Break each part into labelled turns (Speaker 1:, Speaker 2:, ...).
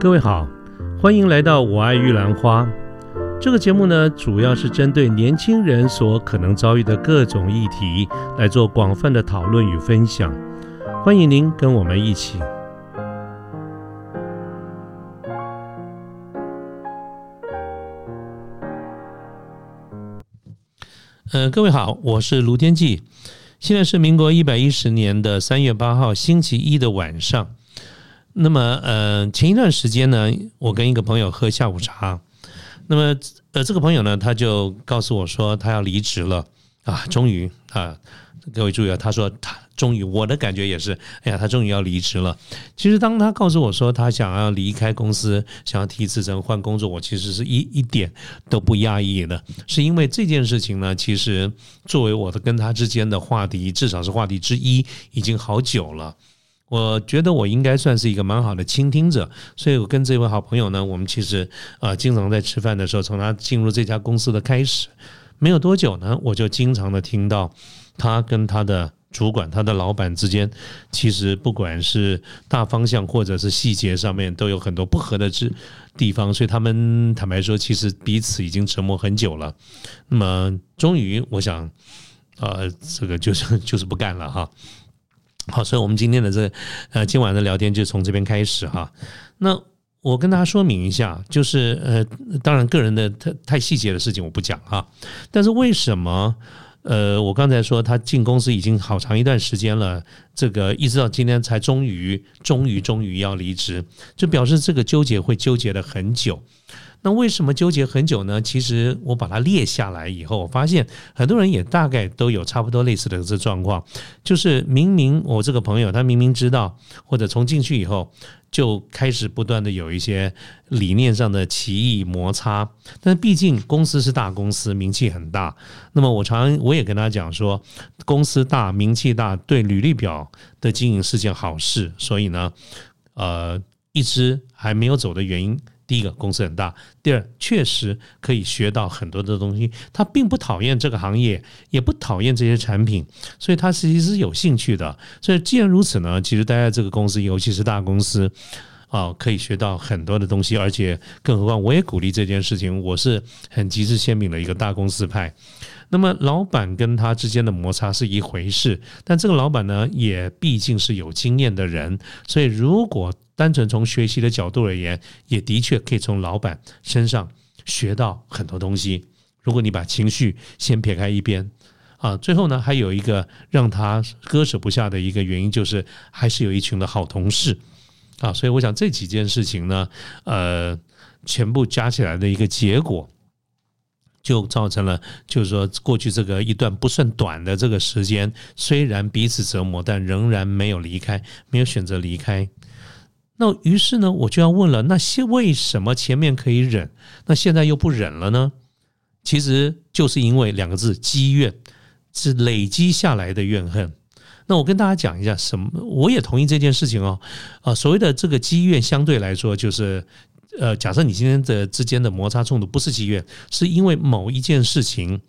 Speaker 1: 各位好，欢迎来到《我爱玉兰花》这个节目呢，主要是针对年轻人所可能遭遇的各种议题来做广泛的讨论与分享。欢迎您跟我们一起。呃，各位好，我是卢天记，现在是民国一百一十年的三月八号星期一的晚上。那么，呃，前一段时间呢，我跟一个朋友喝下午茶。那么，呃，这个朋友呢，他就告诉我说，他要离职了啊，终于啊，各位注意啊，他说他终于，我的感觉也是，哎呀，他终于要离职了。其实，当他告诉我说他想要离开公司，想要提辞呈换工作，我其实是一一点都不压抑的，是因为这件事情呢，其实作为我的跟他之间的话题，至少是话题之一，已经好久了。我觉得我应该算是一个蛮好的倾听者，所以我跟这位好朋友呢，我们其实啊，经常在吃饭的时候，从他进入这家公司的开始，没有多久呢，我就经常的听到他跟他的主管、他的老板之间，其实不管是大方向或者是细节上面，都有很多不合的之地方，所以他们坦白说，其实彼此已经折磨很久了。那么，终于，我想，呃，这个就是就是不干了哈。好，所以我们今天的这呃今晚的聊天就从这边开始哈。那我跟大家说明一下，就是呃，当然个人的太太细节的事情我不讲哈。但是为什么呃，我刚才说他进公司已经好长一段时间了，这个一直到今天才终于终于终于要离职，就表示这个纠结会纠结了很久。那为什么纠结很久呢？其实我把它列下来以后，我发现很多人也大概都有差不多类似的这状况，就是明明我这个朋友他明明知道，或者从进去以后就开始不断的有一些理念上的歧义摩擦，但毕竟公司是大公司，名气很大。那么我常我也跟他讲说，公司大名气大，对履历表的经营是件好事。所以呢，呃，一直还没有走的原因。第一个公司很大，第二确实可以学到很多的东西。他并不讨厌这个行业，也不讨厌这些产品，所以他其实是有兴趣的。所以既然如此呢，其实待在这个公司，尤其是大公司啊，可以学到很多的东西。而且更何况，我也鼓励这件事情。我是很极致鲜明的一个大公司派。那么老板跟他之间的摩擦是一回事，但这个老板呢，也毕竟是有经验的人，所以如果单纯从学习的角度而言，也的确可以从老板身上学到很多东西。如果你把情绪先撇开一边，啊，最后呢，还有一个让他割舍不下的一个原因，就是还是有一群的好同事啊。所以我想这几件事情呢，呃，全部加起来的一个结果，就造成了，就是说过去这个一段不算短的这个时间，虽然彼此折磨，但仍然没有离开，没有选择离开。那于是呢，我就要问了：那些为什么前面可以忍，那现在又不忍了呢？其实就是因为两个字：积怨，是累积下来的怨恨。那我跟大家讲一下，什么？我也同意这件事情哦。啊，所谓的这个积怨，相对来说就是，呃，假设你今天的之间的摩擦冲突不是积怨，是因为某一件事情。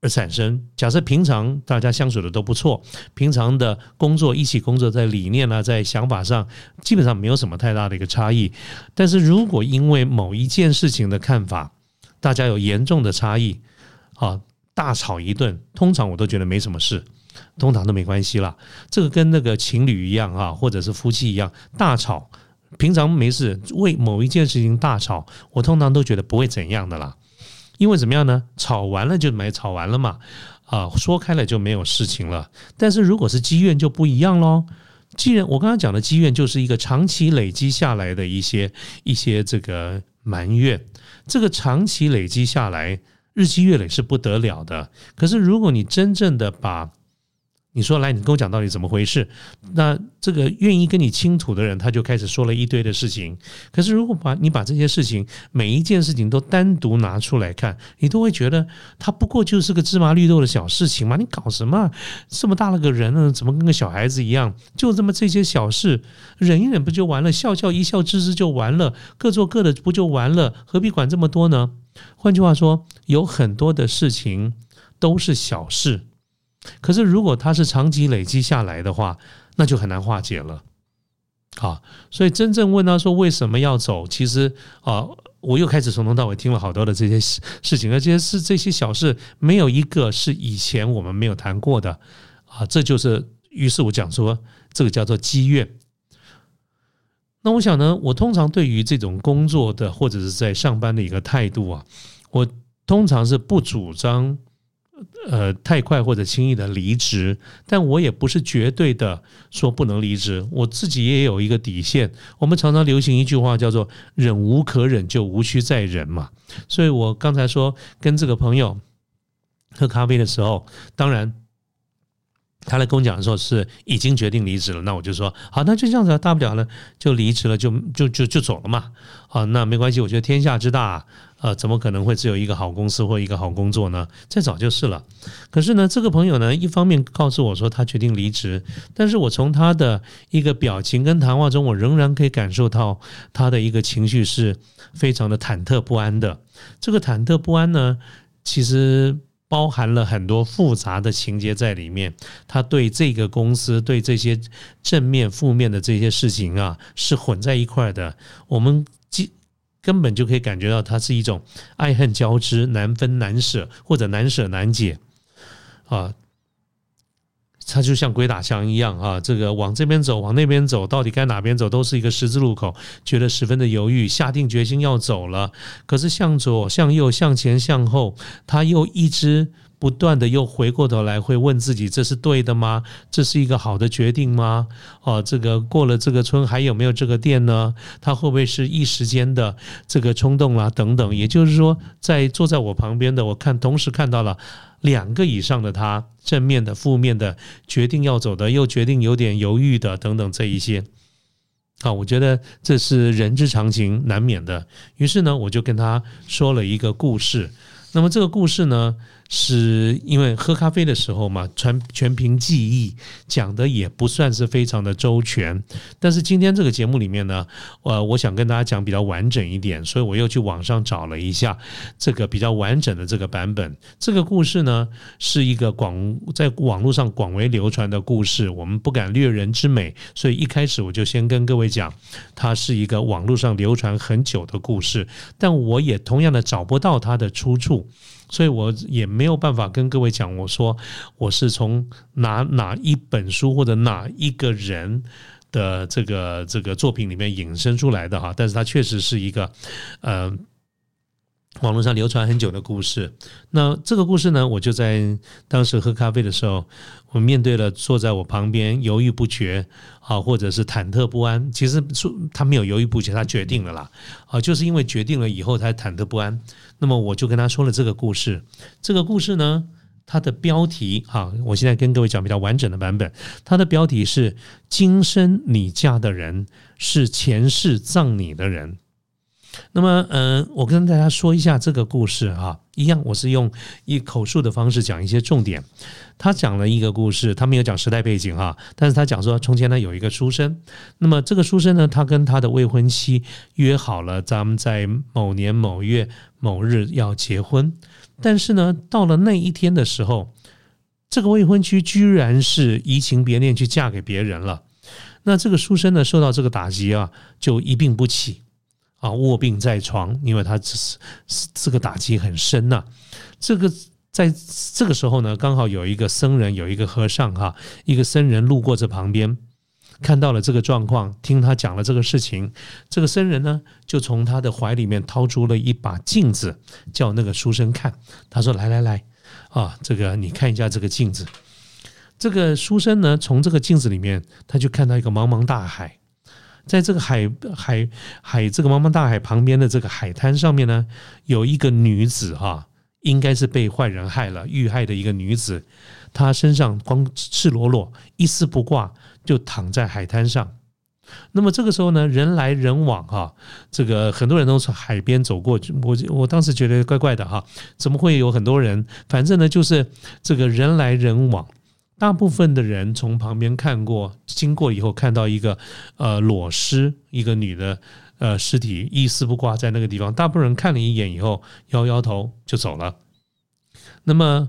Speaker 1: 而产生。假设平常大家相处的都不错，平常的工作一起工作，在理念啊，在想法上，基本上没有什么太大的一个差异。但是如果因为某一件事情的看法，大家有严重的差异，啊，大吵一顿，通常我都觉得没什么事，通常都没关系啦。这个跟那个情侣一样啊，或者是夫妻一样，大吵，平常没事，为某一件事情大吵，我通常都觉得不会怎样的啦。因为怎么样呢？吵完了就没吵完了嘛，啊，说开了就没有事情了。但是如果是积怨就不一样喽。既然我刚刚讲的积怨就是一个长期累积下来的一些一些这个埋怨，这个长期累积下来，日积月累是不得了的。可是如果你真正的把你说来，你跟我讲到底怎么回事？那这个愿意跟你倾吐的人，他就开始说了一堆的事情。可是如果把你把这些事情每一件事情都单独拿出来看，你都会觉得他不过就是个芝麻绿豆的小事情嘛？你搞什么？这么大了个人呢，怎么跟个小孩子一样？就这么这些小事，忍一忍不就完了？笑笑一笑置之就完了，各做各的不就完了？何必管这么多呢？换句话说，有很多的事情都是小事。可是，如果它是长期累积下来的话，那就很难化解了。啊，所以真正问他说为什么要走，其实啊，我又开始从头到尾听了好多的这些事事情，而且是这些小事，没有一个是以前我们没有谈过的啊，这就是于是我讲说这个叫做积怨。那我想呢，我通常对于这种工作的或者是在上班的一个态度啊，我通常是不主张。呃，太快或者轻易的离职，但我也不是绝对的说不能离职，我自己也有一个底线。我们常常流行一句话叫做“忍无可忍，就无需再忍”嘛。所以我刚才说跟这个朋友喝咖啡的时候，当然。他来跟我讲说，是已经决定离职了。那我就说，好，那就这样子，大不了呢，就离职了，就就就就走了嘛。好，那没关系。我觉得天下之大，呃，怎么可能会只有一个好公司或一个好工作呢？再早就是了。可是呢，这个朋友呢，一方面告诉我说他决定离职，但是我从他的一个表情跟谈话中，我仍然可以感受到他的一个情绪是非常的忐忑不安的。这个忐忑不安呢，其实。包含了很多复杂的情节在里面，他对这个公司、对这些正面、负面的这些事情啊，是混在一块的。我们基根本就可以感觉到，它是一种爱恨交织、难分难舍，或者难舍难解啊。他就像鬼打墙一样啊，这个往这边走，往那边走，到底该哪边走，都是一个十字路口，觉得十分的犹豫，下定决心要走了。可是向左、向右、向前、向后，他又一直不断的又回过头来，会问自己：这是对的吗？这是一个好的决定吗？哦，这个过了这个村还有没有这个店呢？他会不会是一时间的这个冲动啦？等等。也就是说，在坐在我旁边的，我看同时看到了。两个以上的他，正面的、负面的，决定要走的，又决定有点犹豫的，等等这一些，啊，我觉得这是人之常情，难免的。于是呢，我就跟他说了一个故事。那么这个故事呢？是因为喝咖啡的时候嘛，全全凭记忆讲的也不算是非常的周全。但是今天这个节目里面呢，呃，我想跟大家讲比较完整一点，所以我又去网上找了一下这个比较完整的这个版本。这个故事呢，是一个广在网络上广为流传的故事。我们不敢略人之美，所以一开始我就先跟各位讲，它是一个网络上流传很久的故事，但我也同样的找不到它的出处。所以我也没有办法跟各位讲，我说我是从哪哪一本书或者哪一个人的这个这个作品里面引申出来的哈，但是它确实是一个呃网络上流传很久的故事。那这个故事呢，我就在当时喝咖啡的时候，我面对了坐在我旁边犹豫不决啊，或者是忐忑不安。其实说他没有犹豫不决，他决定了啦啊，就是因为决定了以后才忐忑不安。那么我就跟他说了这个故事。这个故事呢，它的标题哈，我现在跟各位讲比较完整的版本。它的标题是“今生你嫁的人是前世葬你的人”。那么，嗯，我跟大家说一下这个故事哈，一样，我是用以口述的方式讲一些重点。他讲了一个故事，他没有讲时代背景哈，但是他讲说，从前呢有一个书生，那么这个书生呢，他跟他的未婚妻约好了，咱们在某年某月某日要结婚，但是呢，到了那一天的时候，这个未婚妻居然是移情别恋去嫁给别人了，那这个书生呢，受到这个打击啊，就一病不起。啊，卧病在床，因为他这是这个打击很深呐。这个在这个时候呢，刚好有一个僧人，有一个和尚哈，一个僧人路过这旁边，看到了这个状况，听他讲了这个事情。这个僧人呢，就从他的怀里面掏出了一把镜子，叫那个书生看。他说：“来来来，啊，这个你看一下这个镜子。”这个书生呢，从这个镜子里面，他就看到一个茫茫大海。在这个海海海这个茫茫大海旁边的这个海滩上面呢，有一个女子哈，应该是被坏人害了，遇害的一个女子，她身上光赤裸裸，一丝不挂，就躺在海滩上。那么这个时候呢，人来人往哈，这个很多人都从海边走过去，我我当时觉得怪怪的哈，怎么会有很多人？反正呢，就是这个人来人往。大部分的人从旁边看过，经过以后看到一个呃裸尸，一个女的呃尸体一丝不挂在那个地方。大部分人看了一眼以后，摇摇头就走了。那么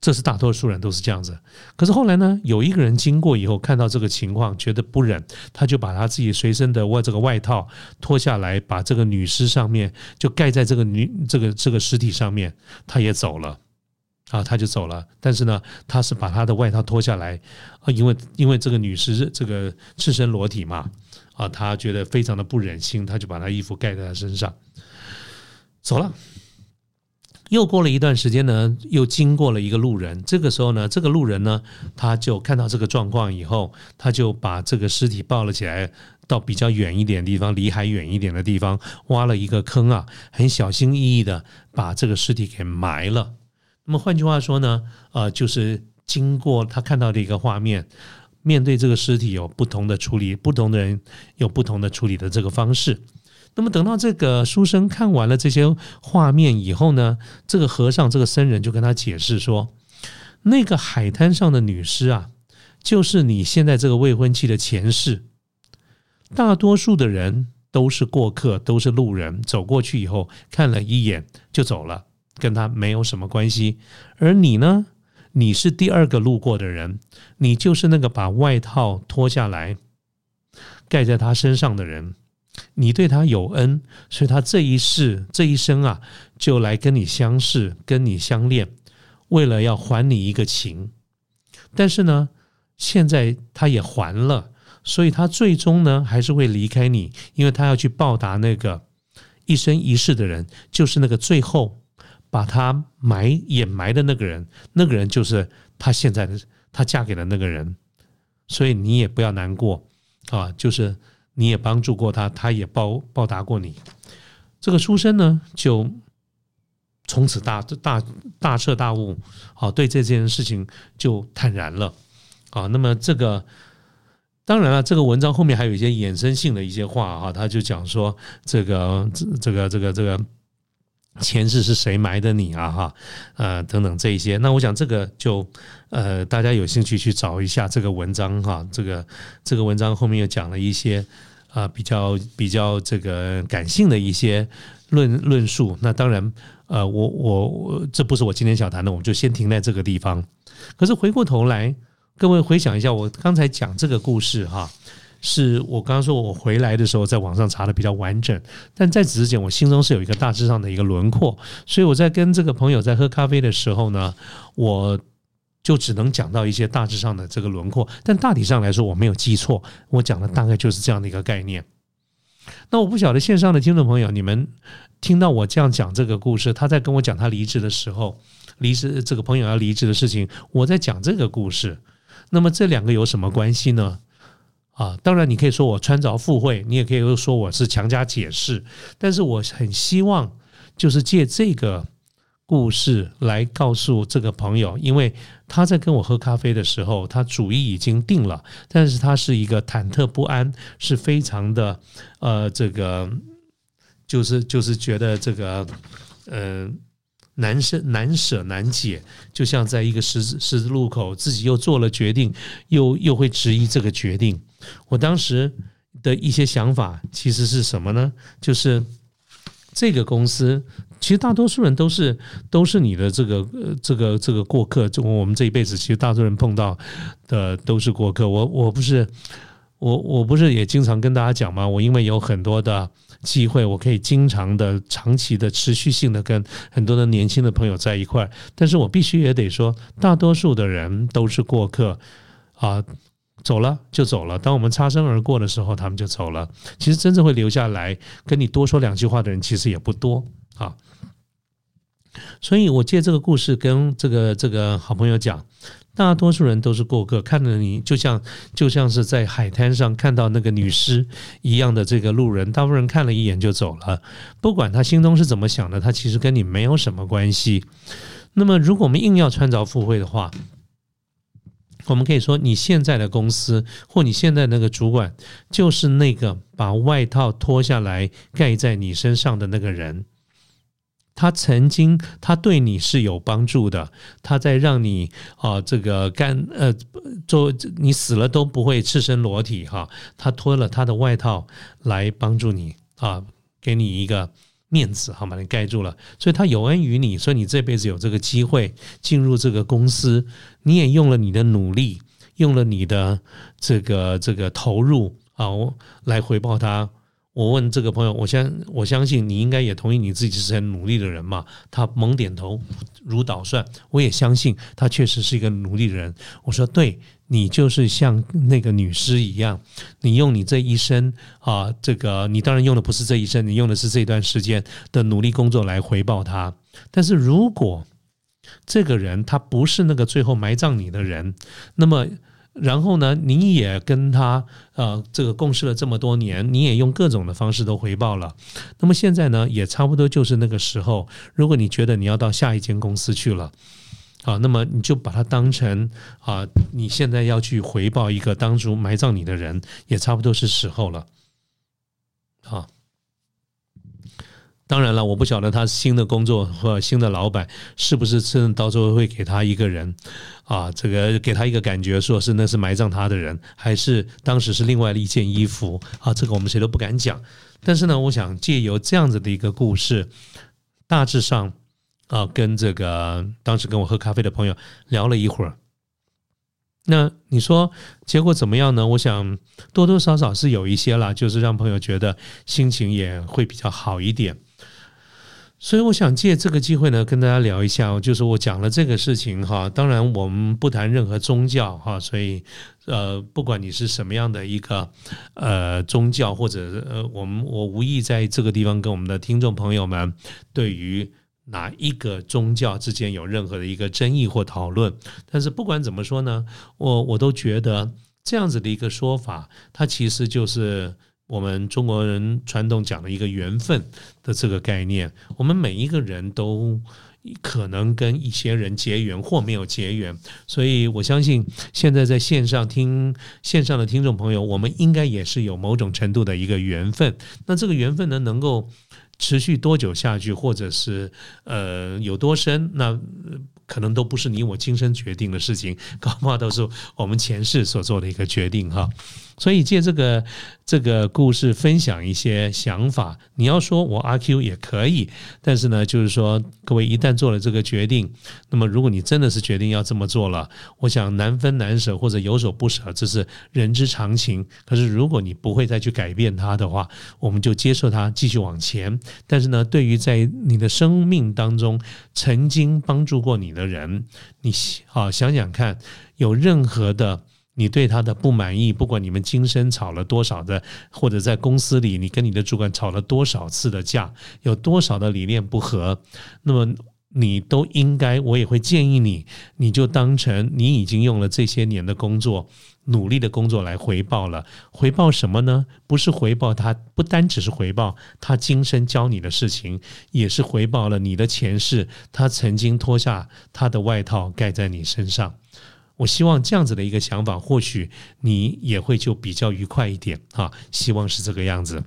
Speaker 1: 这是大多数人都是这样子。可是后来呢，有一个人经过以后，看到这个情况，觉得不忍，他就把他自己随身的外这个外套脱下来，把这个女尸上面就盖在这个女这个这个尸体上面，他也走了。啊，他就走了。但是呢，他是把他的外套脱下来，啊，因为因为这个女尸这个赤身裸体嘛，啊，他觉得非常的不忍心，他就把他衣服盖在他身上，走了。又过了一段时间呢，又经过了一个路人。这个时候呢，这个路人呢，他就看到这个状况以后，他就把这个尸体抱了起来，到比较远一点的地方，离海远一点的地方，挖了一个坑啊，很小心翼翼的把这个尸体给埋了。那么换句话说呢，呃，就是经过他看到的一个画面，面对这个尸体有不同的处理，不同的人有不同的处理的这个方式。那么等到这个书生看完了这些画面以后呢，这个和尚这个僧人就跟他解释说，那个海滩上的女尸啊，就是你现在这个未婚妻的前世。大多数的人都是过客，都是路人，走过去以后看了一眼就走了，跟他没有什么关系。而你呢，你是第二个路过的人，你就是那个把外套脱下来盖在他身上的人。你对他有恩，所以他这一世这一生啊，就来跟你相识，跟你相恋，为了要还你一个情。但是呢，现在他也还了，所以他最终呢还是会离开你，因为他要去报答那个一生一世的人，就是那个最后把他埋掩埋的那个人，那个人就是他现在的他嫁给了那个人，所以你也不要难过啊，就是。你也帮助过他，他也报报答过你。这个书生呢，就从此大大大彻大悟，好，对这件事情就坦然了。啊，那么这个当然了，这个文章后面还有一些衍生性的一些话哈，他就讲说这个这个这个这个。前世是谁埋的你啊？哈，呃，等等这一些，那我想这个就呃，大家有兴趣去找一下这个文章哈。这个这个文章后面又讲了一些啊，比较比较这个感性的一些论论述。那当然，呃，我我这不是我今天想谈的，我们就先停在这个地方。可是回过头来，各位回想一下，我刚才讲这个故事哈。是我刚刚说，我回来的时候在网上查的比较完整，但在此之前，我心中是有一个大致上的一个轮廓，所以我在跟这个朋友在喝咖啡的时候呢，我就只能讲到一些大致上的这个轮廓，但大体上来说我没有记错，我讲的大概就是这样的一个概念。那我不晓得线上的听众朋友，你们听到我这样讲这个故事，他在跟我讲他离职的时候，离职这个朋友要离职的事情，我在讲这个故事，那么这两个有什么关系呢？啊，当然你可以说我穿凿附会，你也可以说我是强加解释，但是我很希望就是借这个故事来告诉这个朋友，因为他在跟我喝咖啡的时候，他主意已经定了，但是他是一个忐忑不安，是非常的呃，这个就是就是觉得这个嗯。难舍难舍难解，就像在一个十字十字路口，自己又做了决定，又又会质疑这个决定。我当时的一些想法其实是什么呢？就是这个公司，其实大多数人都是都是你的这个这个这个过客。就我们这一辈子，其实大多数人碰到的都是过客。我我不是我我不是也经常跟大家讲吗？我因为有很多的。机会，我可以经常的、长期的、持续性的跟很多的年轻的朋友在一块儿，但是我必须也得说，大多数的人都是过客啊，走了就走了。当我们擦身而过的时候，他们就走了。其实真正会留下来跟你多说两句话的人，其实也不多啊。所以我借这个故事跟这个这个好朋友讲。大多数人都是过客，看着你就像就像是在海滩上看到那个女尸一样的这个路人，大部分人看了一眼就走了，不管他心中是怎么想的，他其实跟你没有什么关系。那么，如果我们硬要穿凿附会的话，我们可以说，你现在的公司或你现在那个主管，就是那个把外套脱下来盖在你身上的那个人。他曾经，他对你是有帮助的。他在让你啊，这个干呃，做你死了都不会赤身裸体哈。他脱了他的外套来帮助你啊，给你一个面子，好把你盖住了。所以他有恩于你，所以你这辈子有这个机会进入这个公司，你也用了你的努力，用了你的这个这个投入啊，来回报他。我问这个朋友，我相我相信你应该也同意你自己是很努力的人嘛？他猛点头如捣蒜。我也相信他确实是一个努力的人。我说，对你就是像那个女尸一样，你用你这一生啊，这个你当然用的不是这一生，你用的是这段时间的努力工作来回报他。但是如果这个人他不是那个最后埋葬你的人，那么。然后呢，你也跟他呃这个共事了这么多年，你也用各种的方式都回报了。那么现在呢，也差不多就是那个时候。如果你觉得你要到下一间公司去了，啊，那么你就把它当成啊，你现在要去回报一个当初埋葬你的人，也差不多是时候了。好。当然了，我不晓得他新的工作或新的老板是不是真的到时候会给他一个人，啊，这个给他一个感觉，说是那是埋葬他的人，还是当时是另外的一件衣服啊？这个我们谁都不敢讲。但是呢，我想借由这样子的一个故事，大致上啊，跟这个当时跟我喝咖啡的朋友聊了一会儿。那你说结果怎么样呢？我想多多少少是有一些啦，就是让朋友觉得心情也会比较好一点。所以我想借这个机会呢，跟大家聊一下，就是我讲了这个事情哈。当然，我们不谈任何宗教哈，所以呃，不管你是什么样的一个呃宗教，或者呃，我们我无意在这个地方跟我们的听众朋友们对于哪一个宗教之间有任何的一个争议或讨论。但是不管怎么说呢，我我都觉得这样子的一个说法，它其实就是。我们中国人传统讲的一个缘分的这个概念，我们每一个人都可能跟一些人结缘或没有结缘，所以我相信现在在线上听线上的听众朋友，我们应该也是有某种程度的一个缘分。那这个缘分呢，能够持续多久下去，或者是呃有多深，那可能都不是你我今生决定的事情，搞不好都是我们前世所做的一个决定哈。所以借这个这个故事分享一些想法。你要说我阿 Q 也可以，但是呢，就是说各位一旦做了这个决定，那么如果你真的是决定要这么做了，我想难分难舍或者有所不舍，这是人之常情。可是如果你不会再去改变它的话，我们就接受它继续往前。但是呢，对于在你的生命当中曾经帮助过你的人，你好想想看，有任何的。你对他的不满意，不管你们今生吵了多少的，或者在公司里你跟你的主管吵了多少次的架，有多少的理念不合，那么你都应该，我也会建议你，你就当成你已经用了这些年的工作，努力的工作来回报了。回报什么呢？不是回报他，不单只是回报他今生教你的事情，也是回报了你的前世，他曾经脱下他的外套盖在你身上。我希望这样子的一个想法，或许你也会就比较愉快一点啊。希望是这个样子。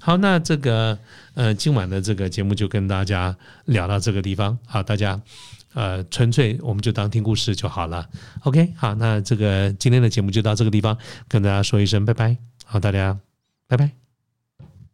Speaker 1: 好，那这个呃，今晚的这个节目就跟大家聊到这个地方。好，大家呃，纯粹我们就当听故事就好了。OK，好，那这个今天的节目就到这个地方，跟大家说一声拜拜。好，大家拜拜。